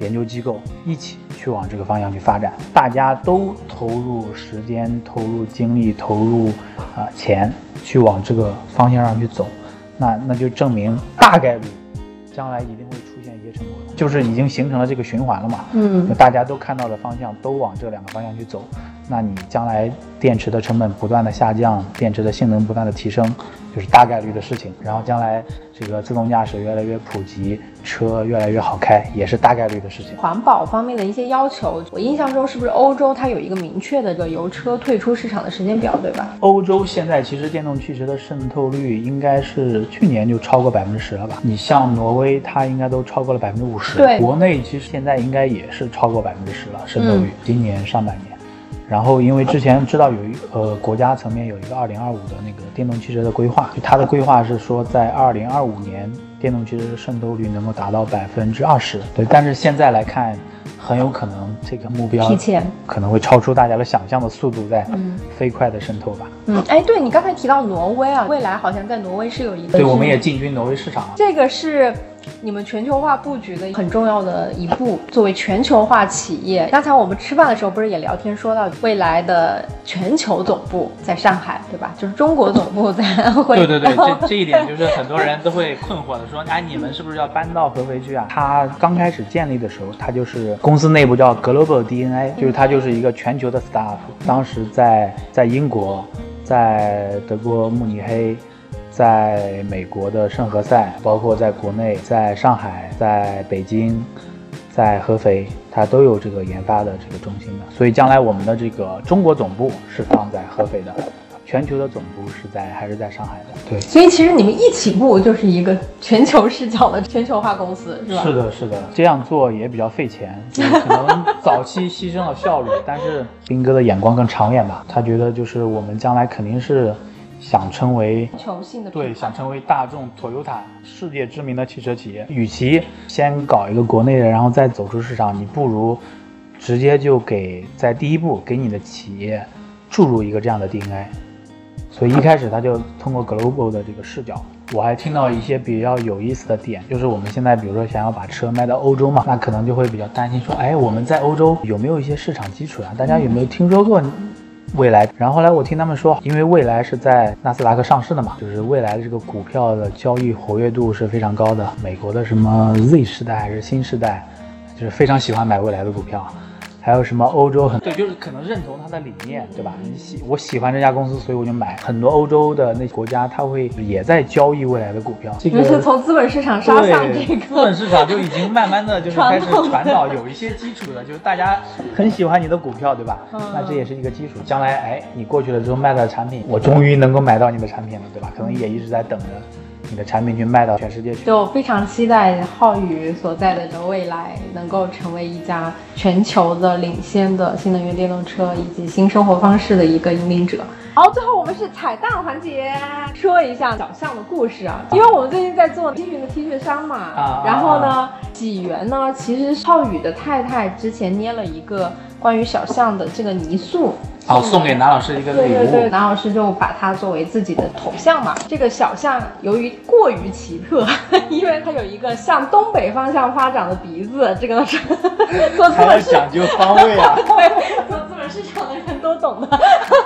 研究机构一起去往这个方向去发展。大家都投入时间、投入精力、投入啊钱去往这个方向上去走，那那就证明大概率将来一定会出现一些成果，就是已经形成了这个循环了嘛。嗯大家都看到的方向都往这两个方向去走，那你将来电池的成本不断的下降，电池的性能不断的提升，就是大概率的事情。然后将来这个自动驾驶越来越普及，车越来越好开，也是大概率的事情。环保方面的一些要求，我印象中是不是欧洲它有一个明确的这个油车退出市场的时间表，对吧？欧洲现在其实电动汽车的渗透率应该是去年就超过百分之十了吧？你像挪威，它应该都超过了百分之五十。对国内其实现在应该也是超过百分之十了渗透率。今年上半年。然后，因为之前知道有一呃国家层面有一个二零二五的那个电动汽车的规划，它的规划是说在二零二五年电动汽车的渗透率能够达到百分之二十。对，但是现在来看，很有可能这个目标提前可能会超出大家的想象的速度，在嗯飞快的渗透吧。嗯，哎，对你刚才提到挪威啊，未来好像在挪威是有一个，对，我们也进军挪威市场了。这个是你们全球化布局的很重要的一步。作为全球化企业，刚才我们吃饭的时候不是也聊天说到，未来的全球总部在上海，对吧？就是中国总部在安徽。对对对，这 这一点就是很多人都会困惑的，说，哎，你们是不是要搬到合肥去啊？它刚开始建立的时候，它就是公司内部叫 Global DNA，就是它就是一个全球的 staff。当时在在英国，在德国慕尼黑。在美国的圣何塞，包括在国内，在上海，在北京，在合肥，它都有这个研发的这个中心的。所以将来我们的这个中国总部是放在合肥的，全球的总部是在还是在上海的。对，所以其实你们一起步就是一个全球视角的全球化公司，是吧？是的，是的，这样做也比较费钱，就是可能早期牺牲了效率，但是斌哥的眼光更长远吧，他觉得就是我们将来肯定是想成为全球性的对，想成为大众、Toyota 世界知名的汽车企业，与其先搞一个国内的，然后再走出市场，你不如直接就给在第一步给你的企业注入一个这样的 DNA。所以一开始他就通过 global 的这个视角，我还听到一些比较有意思的点，就是我们现在比如说想要把车卖到欧洲嘛，那可能就会比较担心说，哎，我们在欧洲有没有一些市场基础啊？大家有没有听说过未来？然后后来我听他们说，因为未来是在纳斯达克上市的嘛，就是未来的这个股票的交易活跃度是非常高的。美国的什么 Z 世代还是新世代，就是非常喜欢买未来的股票。还有什么欧洲很对，就是可能认同他的理念，对吧？你喜我喜欢这家公司，所以我就买。很多欧洲的那国家，他会也在交易未来的股票。这个是从资本市场杀向这，个资本市场就已经慢慢的就是开始传导，有一些基础的，就是大家很喜欢你的股票，对吧？嗯那这也是一个基础。将来，哎，你过去了之后卖的产品，我终于能够买到你的产品了，对吧？可能也一直在等着你的产品去卖到全世界去。就非常期待浩宇所在的这个未来能够成为一家全球的领先的新能源电动车以及新生活方式的一个引领者。好，最后我们是彩蛋环节，说一下小象的故事啊，因为我们最近在做星云的 T 恤衫嘛，啊然后呢，起源呢，其实浩宇的太太之前捏了一个关于小象的这个泥塑。好，送给南老师一个礼对对对，物。南老师就把它作为自己的头像嘛。这个小象由于过于奇特，因为它有一个向东北方向发展的鼻子，这个呢是 做资还要本市讲究方位啊！对做资本市场的人都懂的。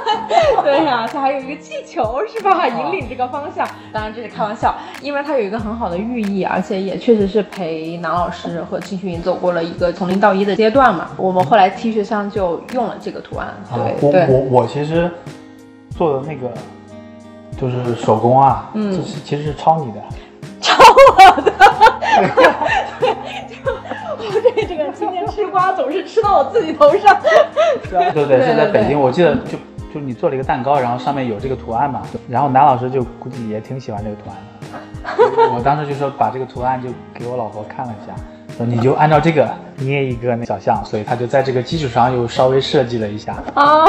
对呀、它还有一个气球是吧，引领这个方向。当然这是开玩笑，因为它有一个很好的寓意，而且也确实是陪南老师和青训营走过了一个从零到一的阶段嘛。我们后来 T 恤上就用了这个图案，对、我对。我我其实做的那个就是手工啊，嗯这是其实是抄你的。抄我的 对这个今天吃瓜总是吃到我自己头上。对 对，对是在北京，我记得就就你做了一个蛋糕，然后上面有这个图案嘛，然后南老师就估计也挺喜欢这个图案的。我当时就说把这个图案就给我老婆看了一下，说你就按照这个捏一个那小象，所以他就在这个基础上又稍微设计了一下。啊，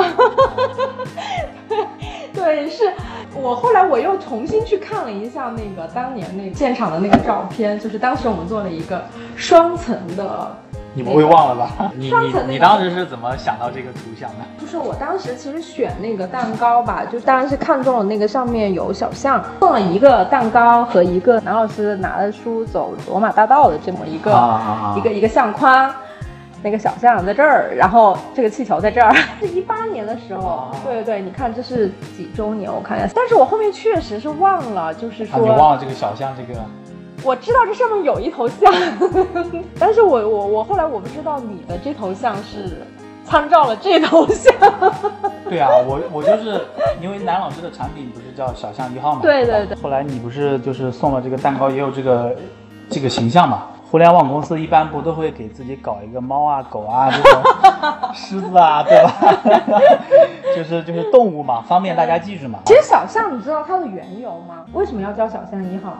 对，是我后来我又重新去看了一下那个当年那个现场的那个照片，就是当时我们做了一个双层的你不会忘了吧？你你你当时是怎么想到这个图像的？就是我当时其实选那个蛋糕吧，就当然是看中了那个上面有小象，送了一个蛋糕和一个南老师拿着书走罗马大道的这么一个、一个一个相框。那个小象在这儿，然后这个气球在这儿，是一八年的时候哦，对对对，你看这是几周年？我看一下，但是我后面确实是忘了，就是啊，说，你忘了这个小象这个？我知道这上面有一头象，但是我我我后来我不知道你的这头像是参照了这头象。对啊，我我就是因为南老师的产品不是叫小象一号嘛？对对对后来你不是就是送了这个蛋糕，也有这个这个形象嘛？互联网公司一般不都会给自己搞一个猫啊、狗啊这种狮子啊，对吧？就是就是动物嘛，方便大家记住嘛。其实小象，你知道它的缘由吗？为什么要叫小象一号？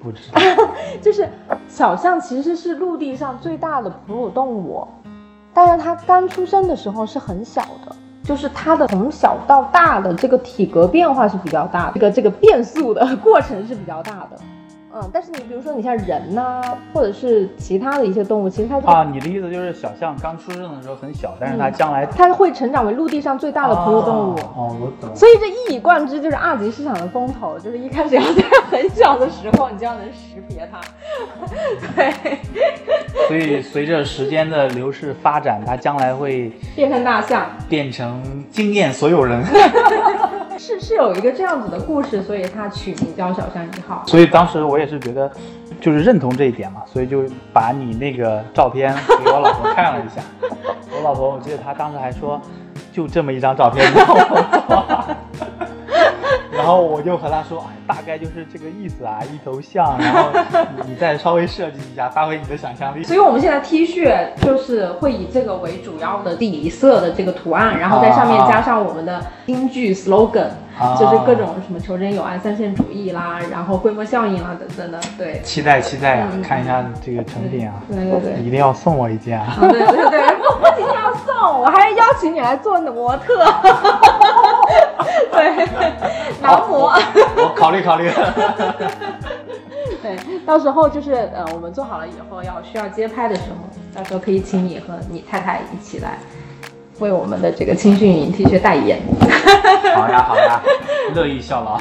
不知道 就是小象其实是陆地上最大的哺乳动物，但是它刚出生的时候是很小的，就是它的从小到大的这个体格变化是比较大的，这个这个变速的过程是比较大的。嗯，但是你比如说你像人呐、或者是其他的一些动物，其实它啊，你的意思就是小象刚出生的时候很小，但是它将来它会成长为陆地上最大的哺乳动物。哦，哦我懂。所以这一以贯之就是二级市场的风头，就是一开始要在很小的时候，你就要能识别它。对，所以随着时间的流逝发展，它将来会变成大象，变成惊艳所有人。是是有一个这样子的故事，所以它取名叫小象一号。所以当时我也是觉得，就是认同这一点嘛，所以就把你那个照片给我老婆看了一下。我老婆，我记得她当时还说，就这么一张照片让我做。然后我就和他说，哎，大概就是这个意思啊，一头象，然后你你再稍微设计一下，发挥你的想象力。所以我们现在 T 恤就是会以这个为主要的底色的这个图案，然后在上面加上我们的京剧 slogan，、啊就是各种什么求真有爱、三线主义啦，然后规模效应啦等等的。对，期待期待啊，嗯看一下这个成品啊，对对对。一定要送我一件啊。对对对，不不仅仅要送，我还邀请你来做模特。对，男模。我考虑考虑。对，到时候就是呃，我们做好了以后要需要街拍的时候，到时候可以请你和你太太一起来为我们的这个青训营 T 恤代言。好 呀好呀，乐意效劳。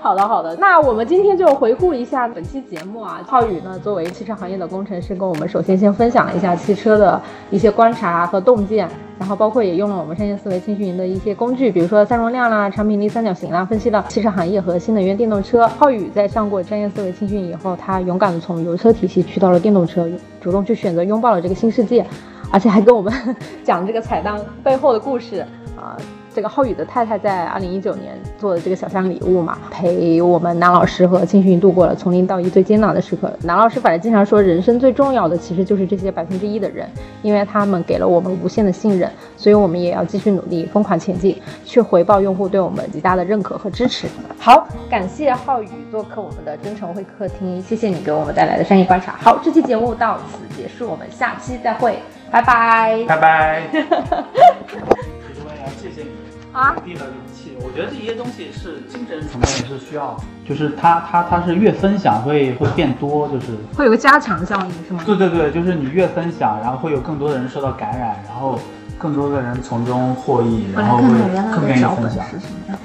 好的好的，那我们今天就回顾一下本期节目啊。浩宇呢，作为汽车行业的工程师，跟我们首先先分享了一下汽车的一些观察和洞见，然后包括也用了我们商业思维青训营的一些工具，比如说三容量啦、产品力三角形啦，分析了汽车行业和新能源电动车。浩宇在上过商业思维青训以后，他勇敢的从油车体系去到了电动车，主动去选择拥抱了这个新世界，而且还跟我们 讲这个彩蛋背后的故事啊。这个浩宇的太太在二零一九年做的这个小象礼物嘛，陪我们南老师和青训度过了从零到一最艰难的时刻。南老师反正经常说，人生最重要的其实就是这些百分之一的人，因为他们给了我们无限的信任，所以我们也要继续努力，疯狂前进，去回报用户对我们极大的认可和支持。好，感谢浩宇做客我们的真诚会客厅，谢谢你给我们带来的商业观察。好，这期节目到此结束，我们下期再会，拜拜。拜拜。其实我也要谢谢你。啊定了容器，我觉得这些东西是精神层面也是需要，就是它它它是越分享会会变多，就是会有个加强效应是吗？对对对，就是你越分享，然后会有更多的人受到感染，然后更多的人从中获益，然后会更愿意分享。是什么样？